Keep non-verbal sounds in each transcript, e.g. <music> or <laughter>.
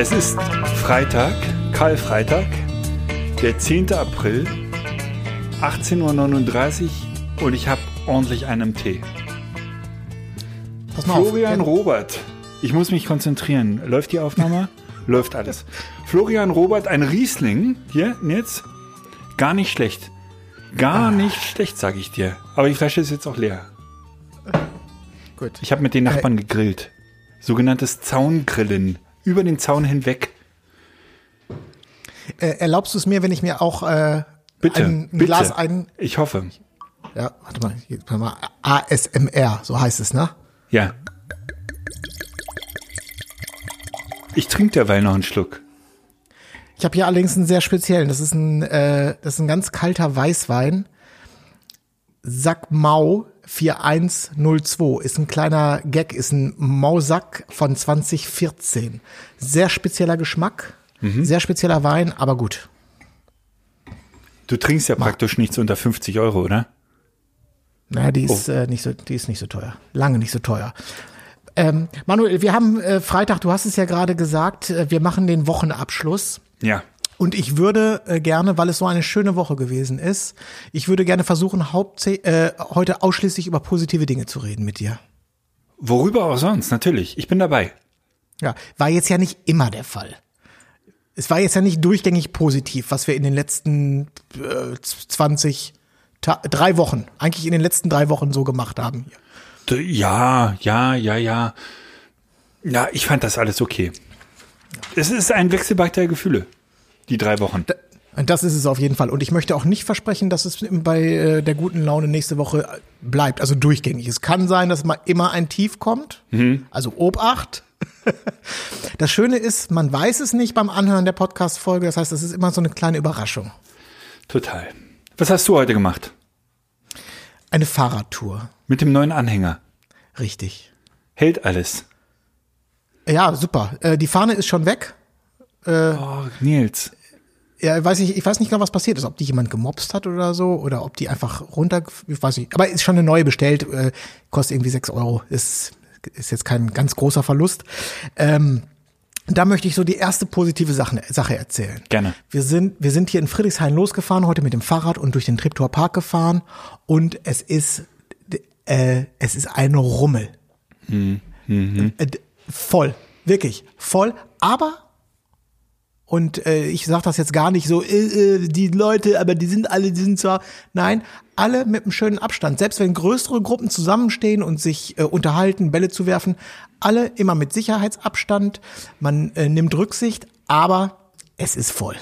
Es ist Freitag, Karl-Freitag, der 10. April, 18.39 Uhr und ich habe ordentlich einen Tee. Pass mal auf. Florian Robert, ich muss mich konzentrieren. Läuft die Aufnahme? <laughs> Läuft alles. Florian Robert, ein Riesling, hier, jetzt, gar nicht schlecht. Gar nicht schlecht, sage ich dir. Aber die Flasche ist jetzt auch leer. Gut. Ich habe mit den Nachbarn gegrillt. Sogenanntes Zaungrillen. Über den Zaun hinweg. Äh, erlaubst du es mir, wenn ich mir auch äh, Bitte, ein, ein bitte. Glas ein... Ich hoffe. Ja, warte mal, warte mal. ASMR, so heißt es, ne? Ja. Ich trinke derweil noch einen Schluck. Ich habe hier allerdings einen sehr speziellen. Das ist ein, äh, das ist ein ganz kalter Weißwein. Sack Mau 4102 ist ein kleiner Gag, ist ein Mausack von 2014. Sehr spezieller Geschmack, sehr spezieller Wein, aber gut. Du trinkst ja praktisch nichts unter 50 Euro, oder? Naja, die ist, äh, nicht so, die ist nicht so teuer. Lange nicht so teuer. Ähm, Manuel, wir haben äh, Freitag, du hast es ja gerade gesagt, äh, wir machen den Wochenabschluss. Ja. Und ich würde äh, gerne, weil es so eine schöne Woche gewesen ist, ich würde gerne versuchen, hauptsä äh, heute ausschließlich über positive Dinge zu reden mit dir. Worüber auch sonst, natürlich. Ich bin dabei. Ja, war jetzt ja nicht immer der Fall. Es war jetzt ja nicht durchgängig positiv, was wir in den letzten äh, 20, Ta drei Wochen, eigentlich in den letzten drei Wochen so gemacht haben. Ja, ja, ja, ja. Ja, ich fand das alles okay. Es ist ein Wechselbad der Gefühle. Die drei Wochen. Und das ist es auf jeden Fall. Und ich möchte auch nicht versprechen, dass es bei äh, der guten Laune nächste Woche äh, bleibt, also durchgängig. Es kann sein, dass mal immer ein Tief kommt. Also Obacht. <laughs> Das Schöne ist, man weiß es nicht beim Anhören der Podcast-Folge. Das heißt, es ist immer so eine kleine Überraschung. Total. Was hast du heute gemacht? Eine Fahrradtour. Mit dem neuen Anhänger. Richtig. Hält alles. Ja, super. Äh, die Fahne ist schon weg. Oh, Nils. Ja, weiß ich, ich weiß nicht genau, was passiert ist, ob die jemand gemobst hat oder so, oder ob die einfach runter, ich weiß nicht. Aber ist schon eine neue bestellt, äh, kostet irgendwie sechs Euro. Ist, ist jetzt kein ganz großer Verlust. Ähm, da möchte ich so die erste positive Sache, Sache erzählen. Gerne. Wir sind, wir sind hier in Friedrichshain losgefahren, heute mit dem Fahrrad und durch den Treptower Park gefahren und es ist, äh, es ist ein Rummel. Äh, d- voll, wirklich voll, aber und äh, ich sage das jetzt gar nicht so, äh, äh, die Leute, aber die sind alle, die sind zwar, nein, alle mit einem schönen Abstand. Selbst wenn größere Gruppen zusammenstehen und sich äh, unterhalten, Bälle zu werfen, alle immer mit Sicherheitsabstand. Man äh, nimmt Rücksicht, aber es ist voll.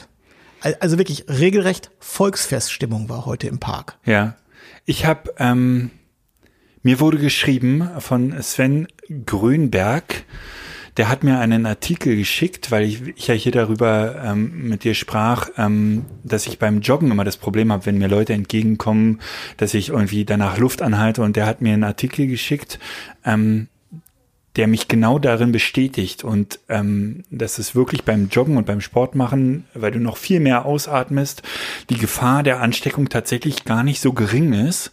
Al- Also wirklich regelrecht Volksfeststimmung war heute im Park. Ja. Ich habe, ähm, mir wurde geschrieben von Sven Grünberg, der hat mir einen Artikel geschickt, weil ich, ich ja hier darüber ähm, mit dir sprach, ähm, dass ich beim Joggen immer das Problem habe, wenn mir Leute entgegenkommen, dass ich irgendwie danach Luft anhalte und der hat mir einen Artikel geschickt, ähm, der mich genau darin bestätigt und ähm, dass es wirklich beim Joggen und beim Sport machen, weil du noch viel mehr ausatmest, die Gefahr der Ansteckung tatsächlich gar nicht so gering ist.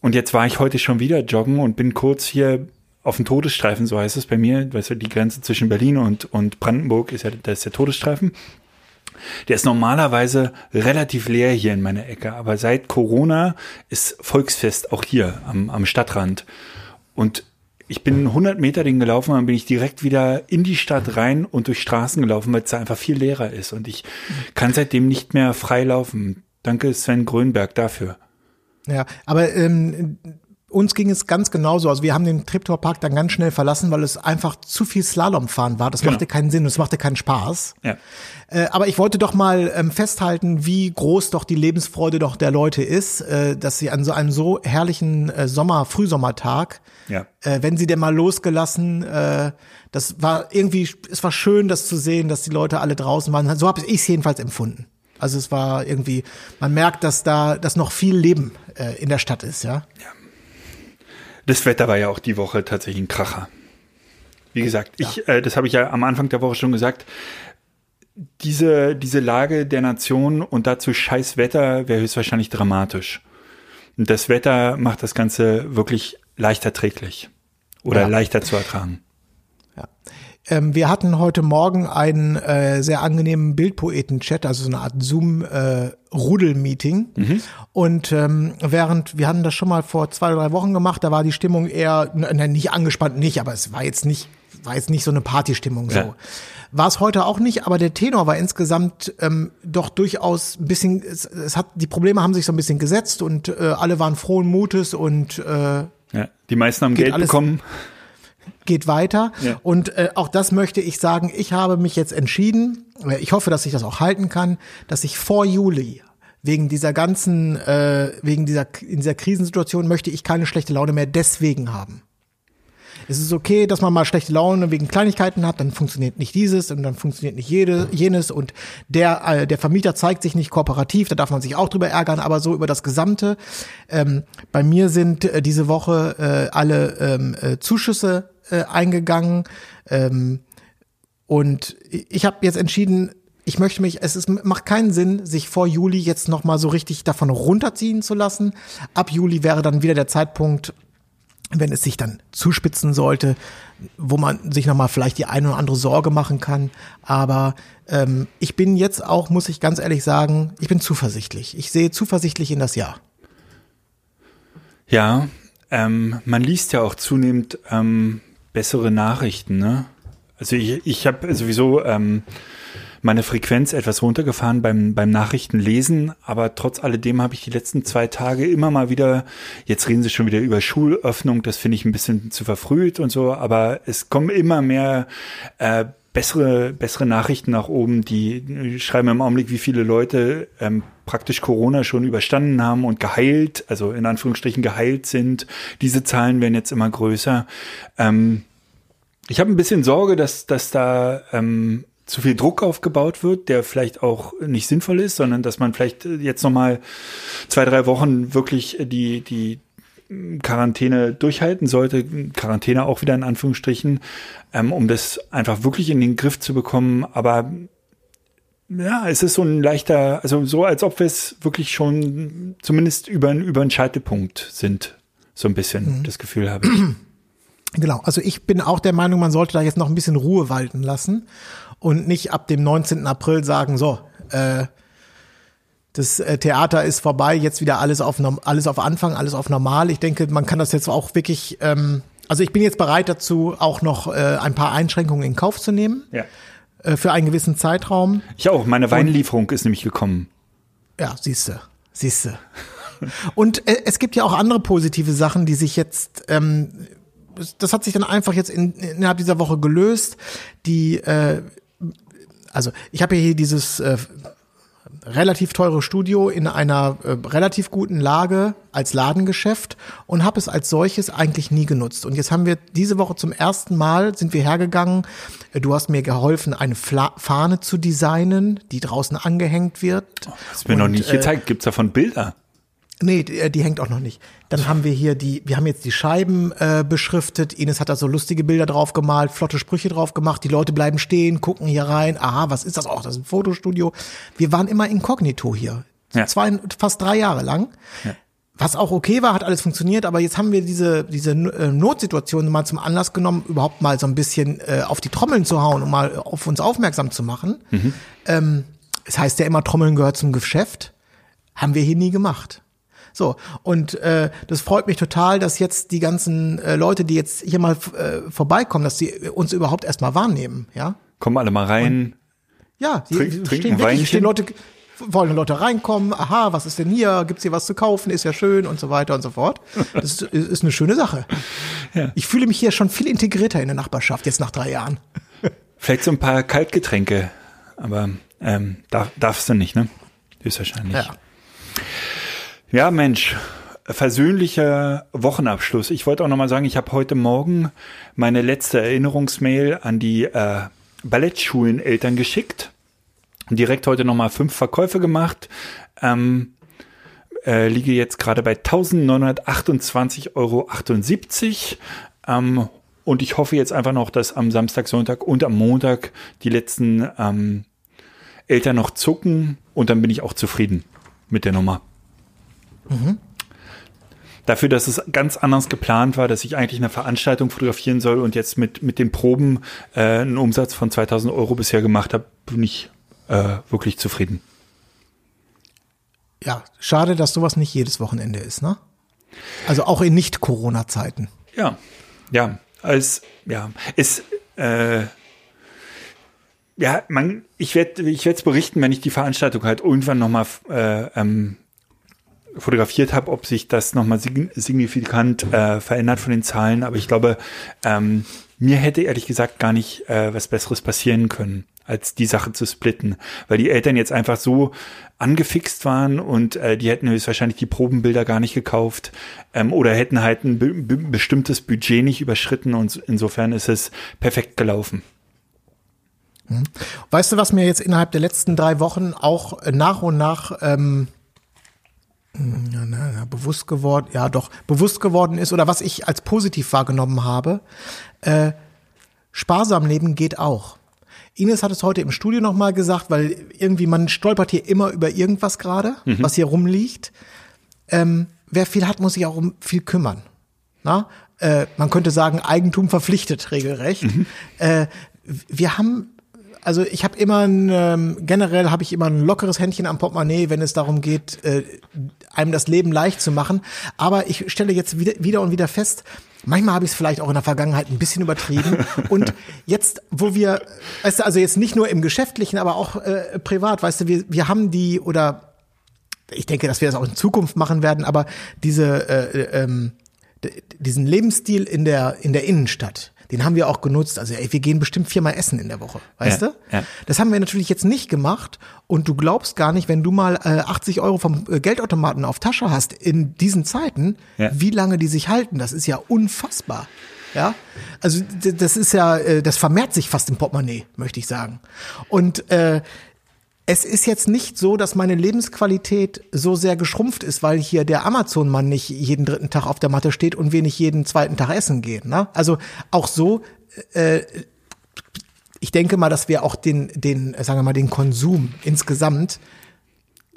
Und jetzt war ich heute schon wieder joggen und bin kurz hier auf dem Todesstreifen, so heißt es bei mir, weißt du, die Grenze zwischen Berlin und, und Brandenburg ist ja, das ist der Todesstreifen. Der ist normalerweise relativ leer hier in meiner Ecke, aber seit Corona ist Volksfest auch hier am, am Stadtrand. Und ich bin 100 Meter den gelaufen, dann bin ich direkt wieder in die Stadt rein und durch Straßen gelaufen, weil es da einfach viel leerer ist. Und ich kann seitdem nicht mehr frei laufen. Danke Sven Grönberg dafür. Ja, aber ähm, uns ging es ganz genauso. Also wir haben den Treptower Park dann ganz schnell verlassen, weil es einfach zu viel Slalomfahren war. Das Genau. machte keinen Sinn, und es machte keinen Spaß. Ja. Äh, aber ich wollte doch mal ähm, festhalten, wie groß doch die Lebensfreude doch der Leute ist, äh, dass sie an so einem so herrlichen äh, Sommer, Frühsommertag, Ja. äh, wenn sie denn mal losgelassen, äh, das war irgendwie, es war schön, das zu sehen, dass die Leute alle draußen waren. So habe ich es jedenfalls empfunden. Also es war irgendwie, man merkt, dass da, dass noch viel Leben äh, in der Stadt ist, ja. Das Wetter war ja auch die Woche tatsächlich ein Kracher. Wie gesagt, ich, äh, das habe ich ja am Anfang der Woche schon gesagt. Diese, diese Lage der Nation und dazu scheiß Wetter wäre höchstwahrscheinlich dramatisch. Und das Wetter macht das Ganze wirklich leicht erträglich. Oder Ja. leichter zu ertragen. Ähm, wir hatten heute Morgen einen äh, sehr angenehmen Bildpoeten-Chat, also so eine Art Zoom-Rudel-Meeting. Und ähm, während, wir hatten das schon mal vor zwei oder drei Wochen gemacht, da war die Stimmung eher, ne, nicht angespannt nicht, aber es war jetzt nicht, war jetzt nicht so eine Partystimmung so. Ja. War es heute auch nicht, aber der Tenor war insgesamt ähm, doch durchaus ein bisschen, es, es hat, die Probleme haben sich so ein bisschen gesetzt und äh, alle waren frohen Mutes und äh, Ja. Die meisten haben Geld alles- bekommen. Geht weiter. Ja. Und äh, auch das möchte ich sagen, ich habe mich jetzt entschieden, äh, ich hoffe, dass ich das auch halten kann, dass ich vor Juli wegen dieser ganzen, äh, wegen dieser, in dieser Krisensituation möchte ich keine schlechte Laune mehr deswegen haben. Es ist okay, dass man mal schlechte Laune wegen Kleinigkeiten hat, dann funktioniert nicht dieses und dann funktioniert nicht jede, jenes und der, äh, der Vermieter zeigt sich nicht kooperativ, da darf man sich auch drüber ärgern, aber so über das Gesamte. Ähm, bei mir sind äh, diese Woche äh, alle ähm, äh, Zuschüsse äh, eingegangen ähm, und ich habe jetzt entschieden, ich möchte mich, es ist, macht keinen Sinn, sich vor Juli jetzt noch mal so richtig davon runterziehen zu lassen. Ab Juli wäre dann wieder der Zeitpunkt, wenn es sich dann zuspitzen sollte, wo man sich nochmal vielleicht die eine oder andere Sorge machen kann. Aber ähm, ich bin jetzt auch, muss ich ganz ehrlich sagen, ich bin zuversichtlich. Ich sehe zuversichtlich in das Jahr. Ja, ähm, man liest ja auch zunehmend ähm, bessere Nachrichten. Ne? Also ich, ich habe sowieso ähm, meine Frequenz etwas runtergefahren beim, beim Nachrichtenlesen, aber trotz alledem habe ich die letzten zwei Tage immer mal wieder, jetzt reden sie schon wieder über Schulöffnung, das finde ich ein bisschen zu verfrüht und so, aber es kommen immer mehr äh, bessere, bessere Nachrichten nach oben, die schreiben im Augenblick, wie viele Leute ähm, praktisch Corona schon überstanden haben und geheilt, also in Anführungsstrichen geheilt sind. Diese Zahlen werden jetzt immer größer. Ähm, ich habe ein bisschen Sorge, dass, dass da ähm, zu viel Druck aufgebaut wird, der vielleicht auch nicht sinnvoll ist, sondern dass man vielleicht jetzt nochmal zwei, drei Wochen wirklich die, die Quarantäne durchhalten sollte, Quarantäne auch wieder in Anführungsstrichen, ähm, um das einfach wirklich in den Griff zu bekommen. Aber ja, es ist so ein leichter, also so, als ob wir es wirklich schon zumindest über, über einen Scheitelpunkt sind. So ein bisschen das Gefühl habe ich. <clears throat> Genau, also ich bin auch der Meinung, man sollte da jetzt noch ein bisschen Ruhe walten lassen und nicht ab dem 19. April sagen, so, äh, das äh, Theater ist vorbei, jetzt wieder alles auf alles auf Anfang, alles auf normal. Ich denke, man kann das jetzt auch wirklich, ähm, also ich bin jetzt bereit dazu, auch noch äh, ein paar Einschränkungen in Kauf zu nehmen Ja. äh, für einen gewissen Zeitraum. Ich auch. Meine Weinlieferung ist nämlich gekommen. Ja, siehste, siehste. <laughs> Und äh, es gibt ja auch andere positive Sachen, die sich jetzt, ähm, das- das hat sich dann einfach jetzt in, innerhalb dieser Woche gelöst. Die, äh, also ich habe ja hier dieses äh, relativ teure Studio in einer äh, relativ guten Lage als Ladengeschäft und habe es als solches eigentlich nie genutzt. Und jetzt haben wir diese Woche zum ersten Mal sind wir hergegangen. Äh, Du hast mir geholfen, eine Fla Fahne zu designen, die draußen angehängt wird. Hast mir noch Und, nicht äh, gezeigt. Gibt's davon Bilder? Nee, die, äh, die hängt auch noch nicht. Dann haben wir hier die, wir haben jetzt die Scheiben äh, beschriftet. Ines hat da so lustige Bilder drauf gemalt, flotte Sprüche drauf gemacht. Die Leute bleiben stehen, gucken hier rein. Aha, was ist das? auch? das ist ein Fotostudio. Wir waren immer inkognito hier. Ja. Zwei, fast drei Jahre lang. Was auch okay war, hat alles funktioniert, aber jetzt haben wir diese, diese äh, Notsituation mal zum Anlass genommen, überhaupt mal so ein bisschen äh, auf die Trommeln zu hauen, um mal auf uns aufmerksam zu machen. Ähm, es heißt ja immer, Trommeln gehört zum Geschäft. Haben wir hier nie gemacht. So, und äh, das freut mich total, dass jetzt die ganzen äh, Leute, die jetzt hier mal äh, vorbeikommen, dass sie uns überhaupt erstmal wahrnehmen, ja? Kommen alle mal rein. Ja, die Trink- die trinken stehen Weinchen? stehen Leute, wollen Leute reinkommen, aha, was ist denn hier, gibt's hier was zu kaufen, ist ja schön und so weiter und so fort. Das ist, ist eine schöne Sache. Ja. Ich fühle mich hier schon viel integrierter in der Nachbarschaft, jetzt nach drei Jahren. Vielleicht so ein paar Kaltgetränke, aber ähm, darf, darfst du nicht, ne? Höchstwahrscheinlich. Ja. Ja, Mensch, versöhnlicher Wochenabschluss. Ich wollte auch nochmal sagen, ich habe heute Morgen meine letzte Erinnerungsmail an die äh, Ballettschulen-Eltern geschickt. Direkt heute nochmal fünf Verkäufe gemacht. Ähm, äh, liege jetzt gerade bei 1928,78 Euro. Ähm, und ich hoffe jetzt einfach noch, dass am Samstag, Sonntag und am Montag die letzten ähm, Eltern noch zucken und dann bin ich auch zufrieden mit der Nummer. Dafür, dass es ganz anders geplant war, dass ich eigentlich eine Veranstaltung fotografieren soll und jetzt mit, mit den Proben äh, einen Umsatz von 2000 Euro bisher gemacht habe, bin ich äh, wirklich zufrieden. Ja, schade, dass sowas nicht jedes Wochenende ist, ne? Also auch in Nicht-Corona-Zeiten. Ja, ja, als, ja, es, äh, ja, man, ich werde ich werde es berichten, wenn ich die Veranstaltung halt irgendwann nochmal äh, ähm, fotografiert habe, ob sich das nochmal sign signifikant äh, verändert von den Zahlen. Aber ich glaube, ähm, mir hätte ehrlich gesagt gar nicht äh, was Besseres passieren können, als die Sache zu splitten. Weil die Eltern jetzt einfach so angefixt waren und äh, die hätten höchstwahrscheinlich die Probenbilder gar nicht gekauft ähm, oder hätten halt ein be be bestimmtes Budget nicht überschritten und insofern ist es perfekt gelaufen. Weißt du, was mir jetzt innerhalb der letzten drei Wochen auch äh, nach und nach ähm, na, na, na, bewusst geworden, ja doch, bewusst geworden ist oder was ich als positiv wahrgenommen habe, äh, sparsam leben geht auch. Ines hat es heute im Studio nochmal gesagt, weil irgendwie man stolpert hier immer über irgendwas gerade, was hier rumliegt. Ähm, wer viel hat, muss sich auch um viel kümmern. Na? Äh, man könnte sagen, Eigentum verpflichtet regelrecht. Äh, wir haben also ich habe immer ein, ähm, generell habe ich immer ein lockeres Händchen am Portemonnaie, wenn es darum geht, äh, einem das Leben leicht zu machen. Aber ich stelle jetzt wieder, wieder und wieder fest, manchmal habe ich es vielleicht auch in der Vergangenheit ein bisschen übertrieben. <laughs> und jetzt, wo wir, weißt du, also jetzt nicht nur im Geschäftlichen, aber auch äh, privat, weißt du, wir, wir haben die oder ich denke, dass wir das auch in Zukunft machen werden, aber diese äh, ähm, d- diesen Lebensstil in der in der Innenstadt, den haben wir auch genutzt. Also ey, wir gehen bestimmt viermal essen in der Woche, weißt Ja, du? ja. Das haben wir natürlich jetzt nicht gemacht und du glaubst gar nicht, wenn du mal äh, 80 Euro vom äh, Geldautomaten auf Tasche hast in diesen Zeiten, Ja. wie lange die sich halten. Das ist ja unfassbar. Ja, also das ist ja, äh, das vermehrt sich fast im Portemonnaie, möchte ich sagen. Und äh, es ist jetzt nicht so, dass meine Lebensqualität so sehr geschrumpft ist, weil hier der Amazon-Mann nicht jeden dritten Tag auf der Matte steht und wir nicht jeden zweiten Tag essen gehen. Ne? Also auch so, äh, ich denke mal, dass wir auch den, den, sagen wir mal, den Konsum insgesamt,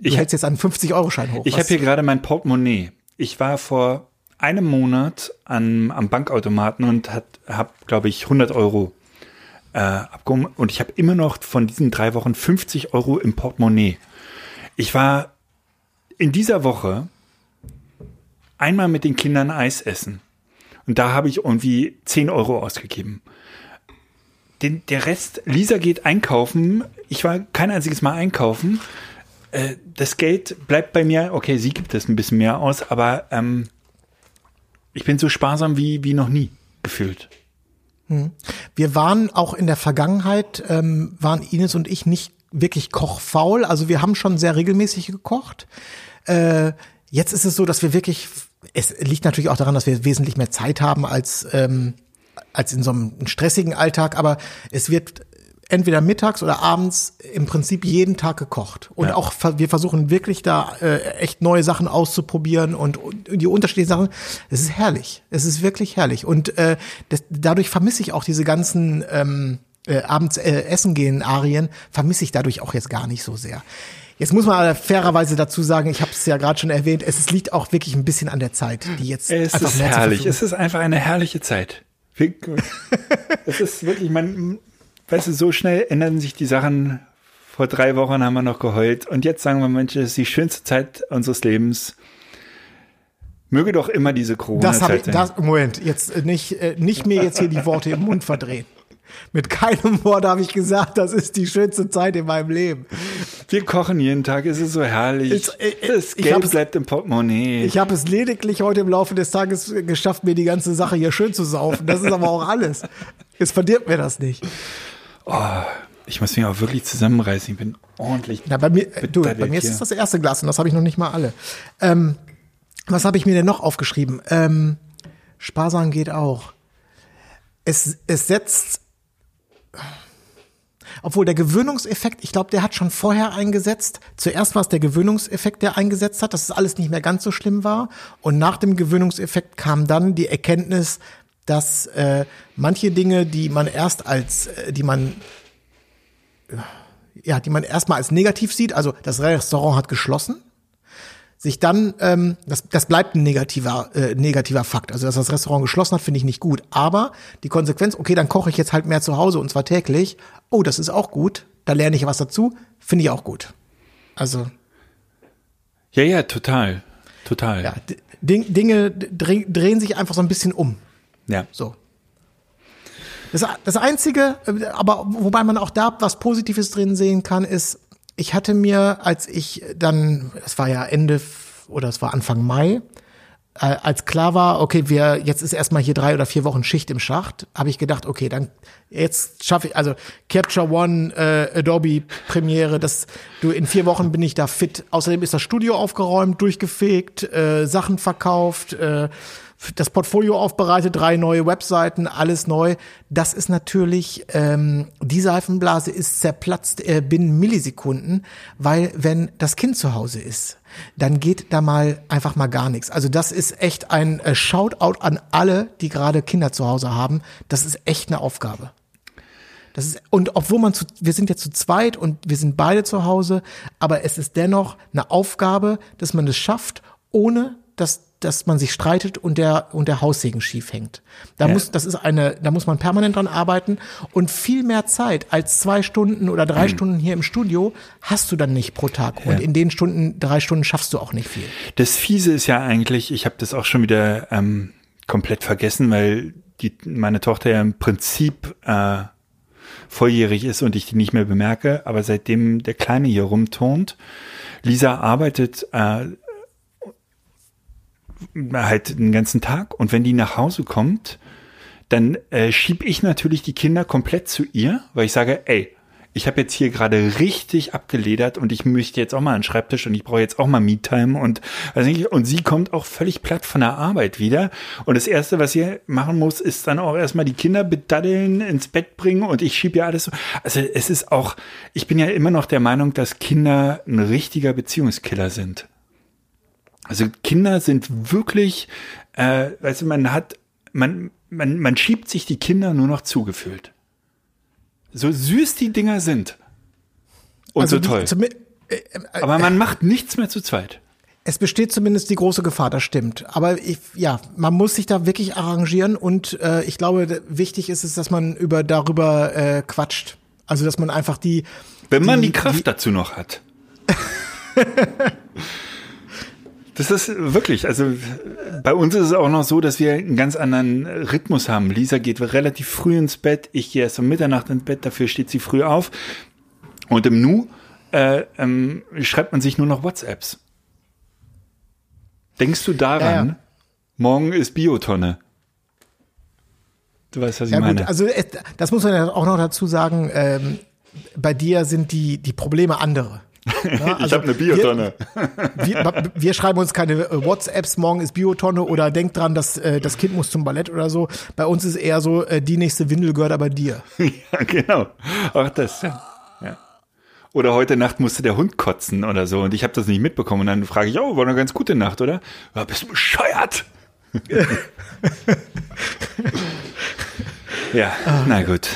du Ich- hältst jetzt einen 50-Euro-Schein hoch. Ich habe hier gerade mein Portemonnaie. Ich war vor einem Monat an, am Bankautomaten und habe, glaube ich, 100 Euro äh, abgehoben. Und ich habe immer noch von diesen drei Wochen 50 Euro im Portemonnaie. Ich war in dieser Woche einmal mit den Kindern Eis essen. Und da habe ich irgendwie 10 Euro ausgegeben. Den, der Rest, Lisa geht einkaufen. Ich war kein einziges Mal einkaufen Äh, das Geld bleibt bei mir, okay, sie gibt es ein bisschen mehr aus, aber ähm, ich bin so sparsam wie, wie noch nie gefühlt. Wir waren auch in der Vergangenheit, ähm, waren Ines und ich nicht wirklich kochfaul. Also wir haben schon sehr regelmäßig gekocht. Äh, jetzt ist es so, dass wir wirklich, es liegt natürlich auch daran, dass wir wesentlich mehr Zeit haben als, ähm, als in so einem stressigen Alltag, aber es wird entweder mittags oder abends im Prinzip jeden Tag gekocht. Und Ja. auch wir versuchen wirklich da äh, echt neue Sachen auszuprobieren und, und die unterschiedlichen Sachen. Es ist herrlich. Es ist wirklich herrlich. Und äh, das, dadurch vermisse ich auch diese ganzen ähm, äh, abends äh, essen gehen Arien, vermisse ich dadurch auch jetzt gar nicht so sehr. Jetzt muss man aber fairerweise dazu sagen, ich habe es ja gerade schon erwähnt, es liegt auch wirklich ein bisschen an der Zeit, die jetzt Es einfach ist herrlich. Es ist einfach eine herrliche Zeit. Es ist wirklich, man, weißt du, so schnell ändern sich die Sachen. Vor drei Wochen haben wir noch geheult und jetzt sagen wir, Mensch, das ist die schönste Zeit unseres Lebens. Möge doch immer diese Das habe Corona-Zeit ich, sein. das, Moment, jetzt äh, nicht, äh, nicht mir jetzt hier die Worte im Mund verdrehen. Mit keinem Wort habe ich gesagt, das ist die schönste Zeit in meinem Leben. Wir kochen jeden Tag, es ist so herrlich. Ich- ich- das ich Geld bleibt im Portemonnaie. Ich habe es lediglich heute im Laufe des Tages geschafft, mir die ganze Sache hier schön zu saufen. Das ist aber auch alles. Jetzt verdirbt mir das nicht. Ich muss mich auch wirklich zusammenreißen. Ich bin ordentlich. Na, bei mir, äh, du, bei mir ist es das erste Glas und das habe ich noch nicht mal alle. Ähm, was habe ich mir denn noch aufgeschrieben? Ähm, sparsam geht auch. Es, es setzt, obwohl der Gewöhnungseffekt, ich glaube, der hat schon vorher eingesetzt. Zuerst war es der Gewöhnungseffekt, der eingesetzt hat, dass es alles nicht mehr ganz so schlimm war. Und nach dem Gewöhnungseffekt kam dann die Erkenntnis, dass äh, manche Dinge, die man erst als, äh, die man ja, die man erstmal als negativ sieht, also das Restaurant hat geschlossen, sich dann, ähm, das, das bleibt ein negativer, äh, negativer Fakt. Also dass das Restaurant geschlossen hat, finde ich nicht gut. Aber die Konsequenz, okay, dann koche ich jetzt halt mehr zu Hause und zwar täglich. Oh, das ist auch gut. Da lerne ich was dazu. Finde ich auch gut. Also Ja, ja, total. Total. ja, Dinge dreh, drehen sich einfach so ein bisschen um. Ja. So. Das, das Einzige, äh, aber wobei man auch da was Positives drin sehen kann, ist, ich hatte mir, als ich dann, es war ja Ende oder es war Anfang Mai, äh, als klar war, okay, wir jetzt ist erstmal hier drei oder vier Wochen Schicht im Schacht, habe ich gedacht, okay, dann jetzt schaffe ich also Capture One, äh, Adobe Premiere, das du in vier Wochen bin ich da fit. Außerdem ist das Studio aufgeräumt, durchgefegt, äh, Sachen verkauft, äh, das Portfolio aufbereitet, drei neue Webseiten, alles neu. Das ist natürlich, ähm, die Seifenblase ist zerplatzt äh, binnen Millisekunden, weil wenn das Kind zu Hause ist, dann geht da mal einfach mal gar nichts. Also das ist echt ein äh, Shoutout an alle, die gerade Kinder zu Hause haben. Das ist echt eine Aufgabe. Das ist, und obwohl man zu, wir sind ja zu zweit und wir sind beide zu Hause, aber es ist dennoch eine Aufgabe, dass man es schafft, ohne dass, dass man sich streitet und der, und der Haussegen schief hängt. Da Ja. muss, das ist eine, da muss man permanent dran arbeiten und viel mehr Zeit als zwei Stunden oder drei Stunden hier im Studio hast du dann nicht pro Tag. Und in den Stunden, drei Stunden schaffst du auch nicht viel. Das Fiese ist ja eigentlich, ich habe das auch schon wieder ähm, komplett vergessen, weil die, meine Tochter ja im Prinzip äh, volljährig ist und ich die nicht mehr bemerke. Aber seitdem der Kleine hier rumturnt, Lisa arbeitet äh, halt den ganzen Tag und wenn die nach Hause kommt, dann äh, schieb ich natürlich die Kinder komplett zu ihr, weil ich sage, ey, ich habe jetzt hier gerade richtig abgeledert und ich möchte jetzt auch mal einen Schreibtisch und ich brauche jetzt auch mal Me-Time und nicht, und sie kommt auch völlig platt von der Arbeit wieder und das erste, was sie machen muss, ist dann auch erstmal die Kinder bedaddeln, ins Bett bringen und ich schiebe ja alles so. Also es ist auch, ich bin ja immer noch der Meinung, dass Kinder ein richtiger Beziehungskiller sind. Also Kinder sind wirklich, äh, weißt du, man hat, man, man, man schiebt sich die Kinder nur noch zugefühlt. So süß die Dinger sind. Und so Also die- toll. zumi- äh, äh, Aber man macht nichts mehr zu zweit. Es besteht zumindest die große Gefahr, das stimmt. Aber ich, ja, man muss sich da wirklich arrangieren und äh, ich glaube, wichtig ist es, dass man über darüber äh, quatscht. Also dass man einfach die. Wenn man die, die Kraft dazu noch hat. <laughs> Das ist wirklich, also bei uns ist es auch noch so, dass wir einen ganz anderen Rhythmus haben. Lisa geht relativ früh ins Bett, ich gehe erst um Mitternacht ins Bett, dafür steht sie früh auf. Und im Nu äh, ähm, schreibt man sich nur noch WhatsApps. Denkst du daran, Ja, ja. morgen ist Biotonne? Du weißt, was ich Ja meine. gut, also es, das muss man ja auch noch dazu sagen. Ähm, bei dir sind die die Probleme andere. Ja, ich habe eine Biotonne. Wir, wir, wir schreiben uns keine WhatsApps, morgen ist Biotonne oder denk dran, dass äh, das Kind muss zum Ballett oder so. Bei uns ist eher so, äh, die nächste Windel gehört aber dir. <laughs> Ja, genau. Auch das. Ja. ja. Oder heute Nacht musste der Hund kotzen oder so und ich habe das nicht mitbekommen. Und dann frage ich, oh, war eine ganz gute Nacht, oder? Ja, bist du bescheuert? <laughs> ja, na gut.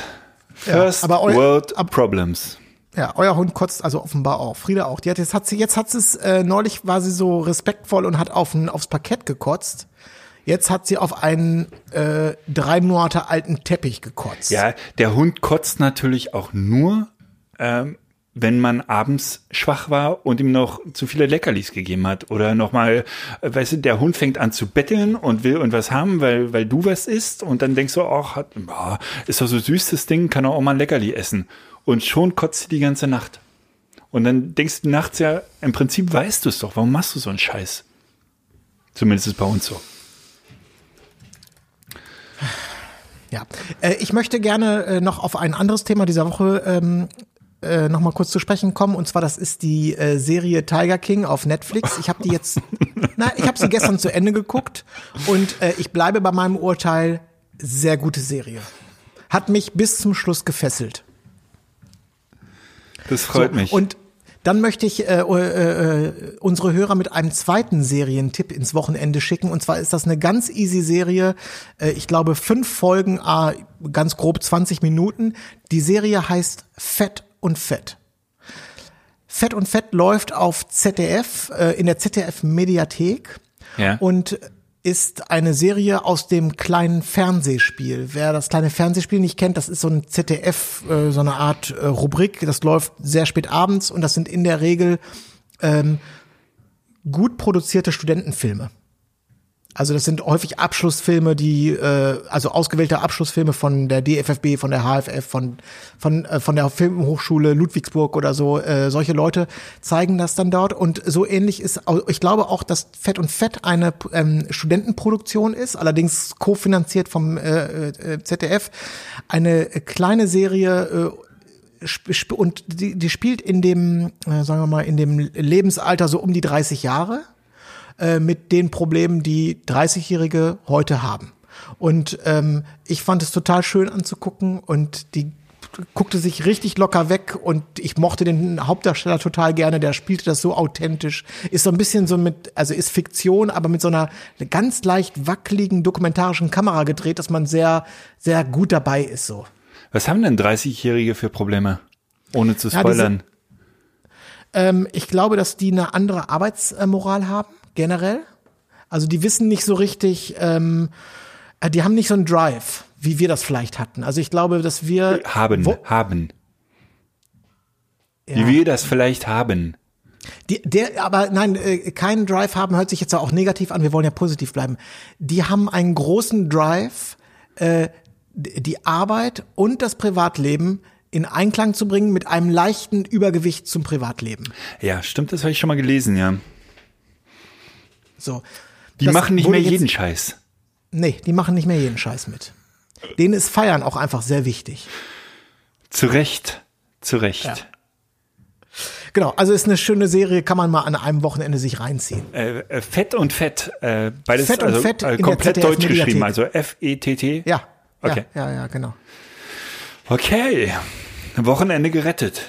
First aber eu- World ab- Problems. Ja, euer Hund kotzt also offenbar auch. Frieda auch. Die hat jetzt hat sie jetzt hat sie es äh, neulich war sie so respektvoll und hat auf ein, aufs Parkett gekotzt. Jetzt hat sie auf einen äh, drei Monate alten Teppich gekotzt. Ja, der Hund kotzt natürlich auch nur, ähm, wenn man abends schwach war und ihm noch zu viele Leckerlis gegeben hat. Oder nochmal, äh, weißt du, der Hund fängt an zu betteln und will irgendwas haben, weil, weil du was isst. Und dann denkst du auch, hat, boah, ist doch so süß das Ding, kann er auch mal ein Leckerli essen. Und schon kotzt sie die ganze Nacht. Und dann denkst du nachts ja, im Prinzip weißt du es doch, warum machst du so einen Scheiß? Zumindest ist es bei uns so. Ja, äh, ich möchte gerne äh, noch auf ein anderes Thema dieser Woche ähm, äh, noch mal kurz zu sprechen kommen. Und zwar, das ist die äh, Serie Tiger King auf Netflix. Ich habe die jetzt, <laughs> na, ich habe sie gestern zu Ende geguckt und äh, ich bleibe bei meinem Urteil. Sehr gute Serie. Hat mich bis zum Schluss gefesselt. Das freut So, mich. Und dann möchte ich äh, äh, äh, unsere Hörer mit einem zweiten Serientipp ins Wochenende schicken. Und zwar ist das eine ganz easy Serie. Äh, ich glaube, fünf Folgen, ah, ganz grob 20 Minuten. Die Serie heißt Fett und Fett. Fett und Fett läuft auf ZDF, äh, in der ZDF-Mediathek. Ja. Und ist eine Serie aus dem kleinen Fernsehspiel. Wer das kleine Fernsehspiel nicht kennt, das ist so ein ZDF, äh, so eine Art äh, Rubrik. Das läuft sehr spät abends und das sind in der Regel ähm, gut produzierte Studentenfilme. Also das sind häufig Abschlussfilme, die äh, also ausgewählte Abschlussfilme von der DFFB, von der HFF, von von äh, von der Filmhochschule Ludwigsburg oder so. Äh, solche Leute zeigen das dann dort und so ähnlich ist. Ich glaube auch, dass Fett und Fett eine ähm, Studentenproduktion ist, allerdings kofinanziert vom äh, äh, ZDF. Eine kleine Serie. Äh, und die, die spielt in dem, äh, sagen wir mal, in dem Lebensalter so um die 30 Jahre äh, mit den Problemen, die 30-Jährige heute haben. Und ähm, ich fand es total schön anzugucken und die guckte sich richtig locker weg und ich mochte den Hauptdarsteller total gerne, der spielte das so authentisch, ist so ein bisschen so mit, also ist Fiktion, aber mit so einer ganz leicht wackeligen dokumentarischen Kamera gedreht, dass man sehr, sehr gut dabei ist so. Was haben denn 30-Jährige für Probleme? Ohne zu Ja, diese- spoilern. Ähm, ich glaube, dass die eine andere Arbeitsmoral haben, generell. Also die wissen nicht so richtig, ähm, äh, die haben nicht so einen Drive, wie wir das vielleicht hatten. Also ich glaube, dass wir haben, haben. ja, Wie wir das vielleicht haben. die, der, aber nein, äh, keinen Drive haben hört sich jetzt auch negativ an. Wir wollen ja positiv bleiben. Die haben einen großen Drive, äh, die Arbeit und das Privatleben in Einklang zu bringen mit einem leichten Übergewicht zum Privatleben. Ja, stimmt, das habe ich schon mal gelesen, ja. So. Die Das machen nicht mehr jetzt- jeden Scheiß. Nee, die machen nicht mehr jeden Scheiß mit. Denen ist Feiern auch einfach sehr wichtig. Zu Recht. Zu Recht. Ja. Genau, also ist eine schöne Serie, kann man mal an einem Wochenende sich reinziehen. Äh, äh, Fett und Fett. Äh, beides Fett und also, Fett äh, komplett deutsch geschrieben. Also F-E-T-T. Ja. Okay. Ja, ja, genau. Okay. Wochenende gerettet.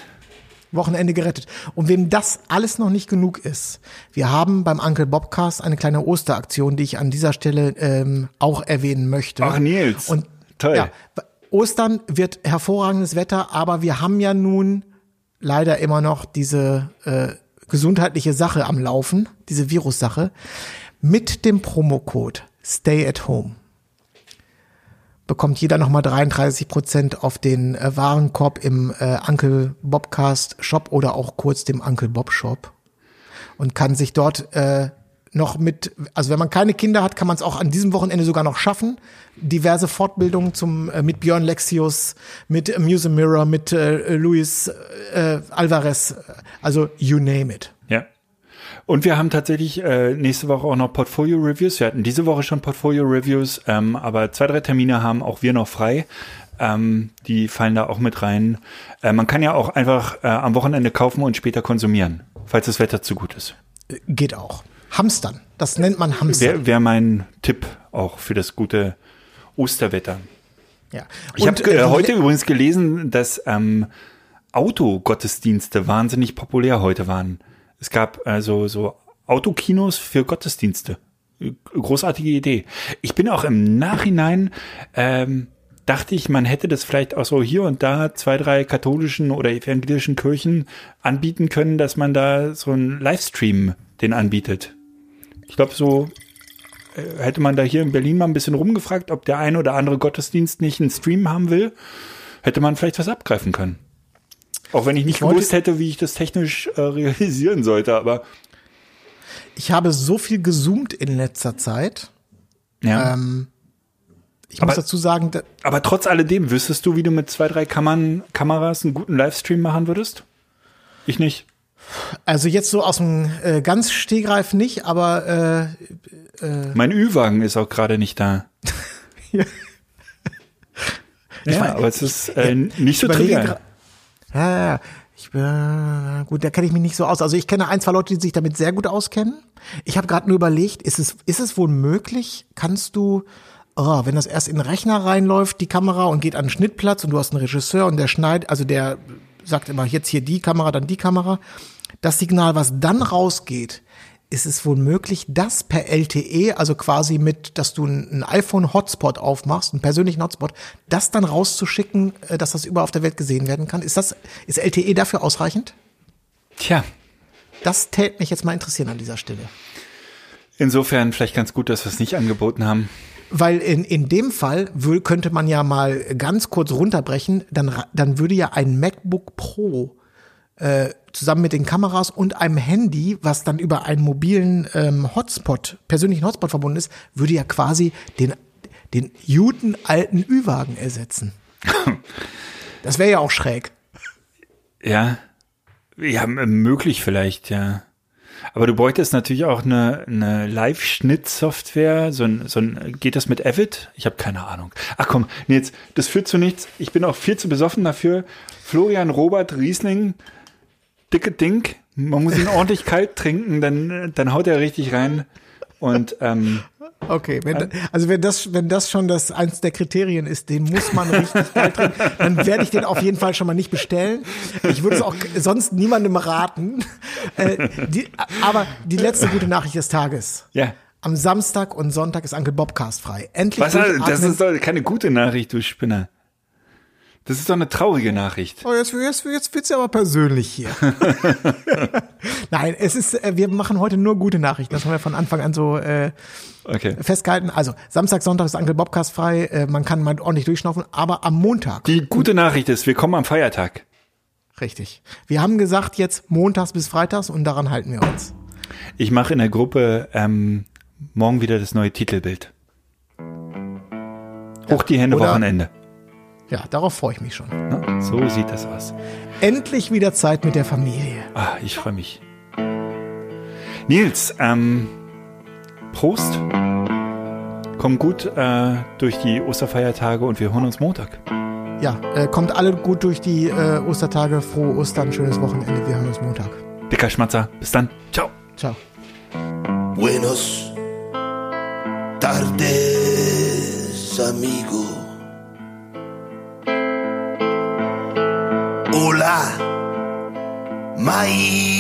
Wochenende gerettet. Und wem das alles noch nicht genug ist, wir haben beim Uncle Bobcast eine kleine Osteraktion, die ich an dieser Stelle ähm, auch erwähnen möchte. Ach, Nils. Und Toll. Ja, Ostern wird hervorragendes Wetter, aber wir haben ja nun leider immer noch diese äh, gesundheitliche Sache am Laufen, diese Virussache, mit dem Promocode Stay at Home bekommt jeder nochmal 33 Prozent auf den äh, Warenkorb im äh, Uncle Bobcast Shop oder auch kurz dem Uncle Bob Shop und kann sich dort äh, noch mit, also wenn man keine Kinder hat, kann man es auch an diesem Wochenende sogar noch schaffen. Diverse Fortbildungen zum äh, mit Björn Lexius, mit äh, Muse Mirror, mit äh, Luis äh, Alvarez, also you name it. Und wir haben tatsächlich äh, nächste Woche auch noch Portfolio-Reviews. Wir hatten diese Woche schon Portfolio-Reviews, ähm, aber zwei, drei Termine haben auch wir noch frei. Ähm, die fallen da auch mit rein. Äh, man kann ja auch einfach äh, am Wochenende kaufen und später konsumieren, falls das Wetter zu gut ist. Äh, Geht auch. Hamstern, das nennt man Hamstern. Wäre wär mein Tipp auch für das gute Osterwetter. ja. Ich habe Und, äh, heute übrigens gelesen, dass ähm, Autogottesdienste wahnsinnig populär heute waren. Es gab also so Autokinos für Gottesdienste. Großartige Idee. Ich bin auch im Nachhinein, ähm, dachte ich, man hätte das vielleicht auch so hier und da zwei, drei katholischen oder evangelischen Kirchen anbieten können, dass man da so einen Livestream den anbietet. Ich glaube, so äh, hätte man da hier in Berlin mal ein bisschen rumgefragt, ob der ein oder andere Gottesdienst nicht einen Stream haben will, hätte man vielleicht was abgreifen können. Auch wenn ich nicht Ich gewusst hätte, wie ich das technisch äh, realisieren sollte, aber Ich habe so viel gezoomt in letzter Zeit. ja. Ähm, ich Aber- muss dazu sagen, da, aber trotz alledem, wüsstest du, wie du mit zwei, drei Kammern, Kameras einen guten Livestream machen würdest? Ich nicht. Also jetzt so aus dem äh, ganz Stehgreif nicht, aber äh, Mein Ü-Wagen ist auch gerade nicht da. <laughs> Ja. Ja, mein, aber es ist äh, nicht so trivial. Ja. Ich, äh, gut, da kenne ich mich nicht so aus. Also ich kenne ein, zwei Leute, die sich damit sehr gut auskennen. Ich habe gerade nur überlegt, ist es, ist es wohl möglich, kannst du, oh, wenn das erst in den Rechner reinläuft, die Kamera und geht an den Schnittplatz und du hast einen Regisseur und der schneidet, also der sagt immer jetzt hier die Kamera, dann die Kamera. Das Signal, was dann rausgeht, ist es wohl möglich, das per LTE, also quasi mit, dass du einen iPhone-Hotspot aufmachst, einen persönlichen Hotspot, das dann rauszuschicken, äh, dass das überall auf der Welt gesehen werden kann? Ist das, ist LTE dafür ausreichend? Tja, Das täte mich jetzt mal interessieren an dieser Stelle. insofern vielleicht ganz gut, dass wir es nicht angeboten haben. Weil in, in dem Fall könnte man ja mal ganz kurz runterbrechen, dann, dann würde ja ein MacBook Pro äh, zusammen mit den Kameras und einem Handy, was dann über einen mobilen ähm, Hotspot, persönlichen Hotspot verbunden ist, würde ja quasi den, den guten alten Ü-Wagen ersetzen. <laughs> Das wäre ja auch schräg. Ja, ja, möglich vielleicht, ja. Aber du bräuchtest natürlich auch eine, eine Live-Schnitt-Software. So ein, so ein, geht das mit Avid? Ich habe keine Ahnung. Ach komm, nee, jetzt, das führt zu nichts. Ich bin auch viel zu besoffen dafür. Florian Robert Riesling, dicke Ding. Man muss ihn ordentlich kalt trinken, dann, dann haut er richtig rein. Und ähm, Okay, wenn, also wenn das, wenn das schon das eins der Kriterien ist, den muss man richtig geil trinken, dann werde ich den auf jeden Fall schon mal nicht bestellen. Ich würde es auch sonst niemandem raten. Äh, die, aber die letzte gute Nachricht des Tages. ja. Am Samstag und Sonntag ist Uncle Bobcast frei. Endlich Was, das ist doch keine gute Nachricht, du Spinner. Das ist doch eine traurige Nachricht. Oh, jetzt, jetzt, jetzt wird's ja aber persönlich hier. <laughs> Nein, es ist, äh, wir machen heute nur gute Nachrichten. Das haben wir von Anfang an so äh, Okay. festgehalten. Also Samstag, Sonntag ist Uncle Bobcast frei. Äh, man kann mal ordentlich durchschnaufen. Aber am Montag Die gute Nachricht ist, wir kommen am Feiertag. Richtig. Wir haben gesagt, jetzt montags bis freitags und daran halten wir uns. Ich mache in der Gruppe ähm, morgen wieder das neue Titelbild. Hoch die Hände oder- Wochenende. Ja, darauf freue ich mich schon. Na, so sieht das aus. Endlich wieder Zeit mit der Familie. Ah, ich freue mich. Nils, ähm, Prost. Komm gut äh, durch die Osterfeiertage und wir hören uns Montag. Ja, äh, kommt alle gut durch die äh, Ostertage. Frohe Ostern, schönes Wochenende. Wir hören uns Montag. Dicker Schmatzer. Bis dann. Ciao. Ciao. Buenos tardes, amigo. I